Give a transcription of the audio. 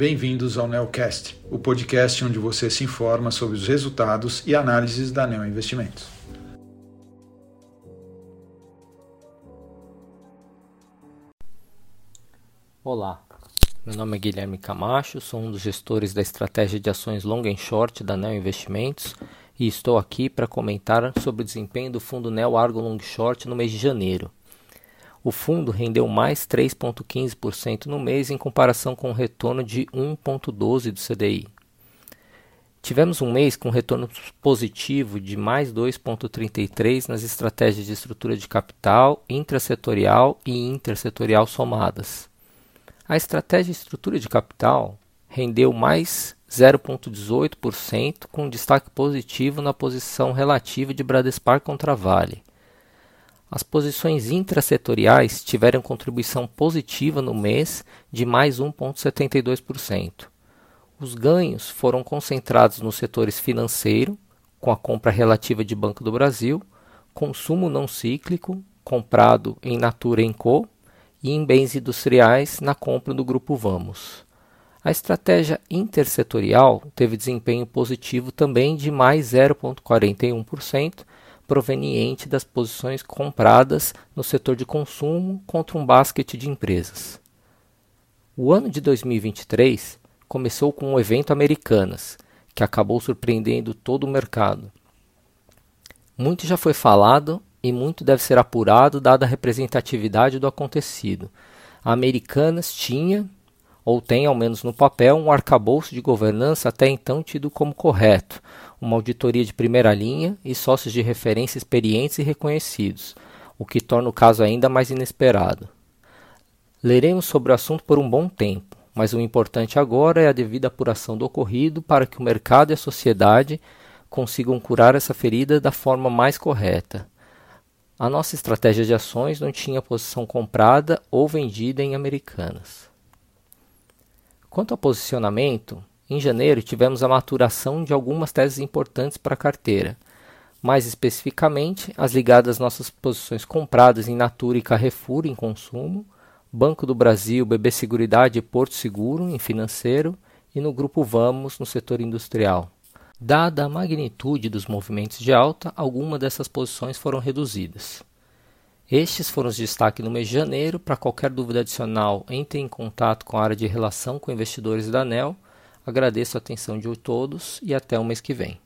bem-vindos ao Neocast, o podcast onde você se informa sobre os resultados e análises da Neo Investimentos. Olá, meu nome é Guilherme Camacho, sou um dos gestores da estratégia de ações long and short da Neo Investimentos e estou aqui para comentar sobre o desempenho do fundo Neo Argo Long Short no mês de janeiro. O fundo rendeu mais 3,15% no mês em comparação com o retorno de 1,12% do CDI. Tivemos um mês com retorno positivo de mais 2,33% nas estratégias de estrutura de capital, intrasetorial e intersetorial somadas. A estratégia de estrutura de capital rendeu mais 0,18%, com destaque positivo na posição relativa de Bradespar contra Vale. As posições intrasetoriais tiveram contribuição positiva no mês de mais 1,72%. Os ganhos foram concentrados nos setores financeiro, com a compra relativa de Banco do Brasil, consumo não cíclico, comprado em Natura Co, e em bens industriais na compra do Grupo Vamos. A estratégia intersetorial teve desempenho positivo também de mais 0,41%, proveniente das posições compradas no setor de consumo contra um basquete de empresas. O ano de 2023 começou com o evento Americanas, que acabou surpreendendo todo o mercado. Muito já foi falado e muito deve ser apurado dada a representatividade do acontecido. A Americanas tinha, ou tem ao menos no papel, um arcabouço de governança até então tido como correto, uma auditoria de primeira linha e sócios de referência experientes e reconhecidos, o que torna o caso ainda mais inesperado. Leremos sobre o assunto por um bom tempo, mas o importante agora é a devida apuração do ocorrido para que o mercado e a sociedade consigam curar essa ferida da forma mais correta. A nossa estratégia de ações não tinha posição comprada ou vendida em Americanas. Quanto ao posicionamento, em janeiro, tivemos a maturação de algumas teses importantes para a carteira, mais especificamente as ligadas às nossas posições compradas em Natura e Carrefour em consumo, Banco do Brasil, BB Seguridade e Porto Seguro em financeiro e no Grupo Vamos no setor industrial. Dada a magnitude dos movimentos de alta, algumas dessas posições foram reduzidas. Estes foram os destaques no mês de janeiro. Para qualquer dúvida adicional, entre em contato com a área de relação com investidores da ANEL Agradeço a atenção de todos e até o mês que vem.